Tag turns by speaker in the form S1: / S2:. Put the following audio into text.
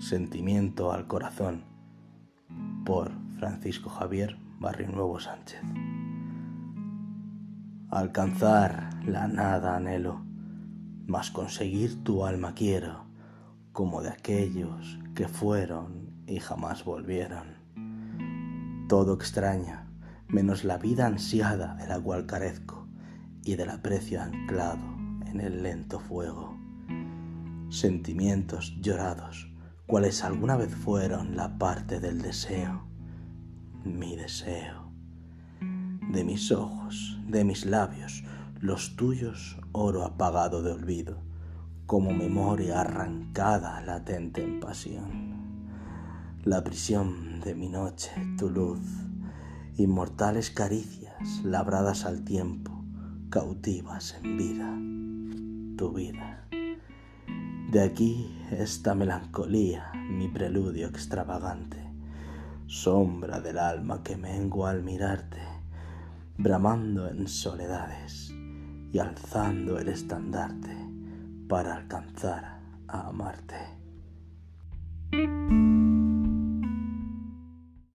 S1: Sentimiento al corazón por Francisco Javier Barrio Nuevo Sánchez. Alcanzar la nada anhelo, mas conseguir tu alma quiero, como de aquellos que fueron y jamás volvieron. Todo extraña, menos la vida ansiada de la cual carezco y del aprecio anclado en el lento fuego. Sentimientos llorados cuales alguna vez fueron la parte del deseo, mi deseo, de mis ojos, de mis labios, los tuyos oro apagado de olvido, como memoria arrancada latente en pasión. La prisión de mi noche, tu luz, inmortales caricias labradas al tiempo, cautivas en vida, tu vida. De aquí esta melancolía, mi preludio extravagante, sombra del alma que mengua al mirarte, bramando en soledades y alzando el estandarte para alcanzar a amarte.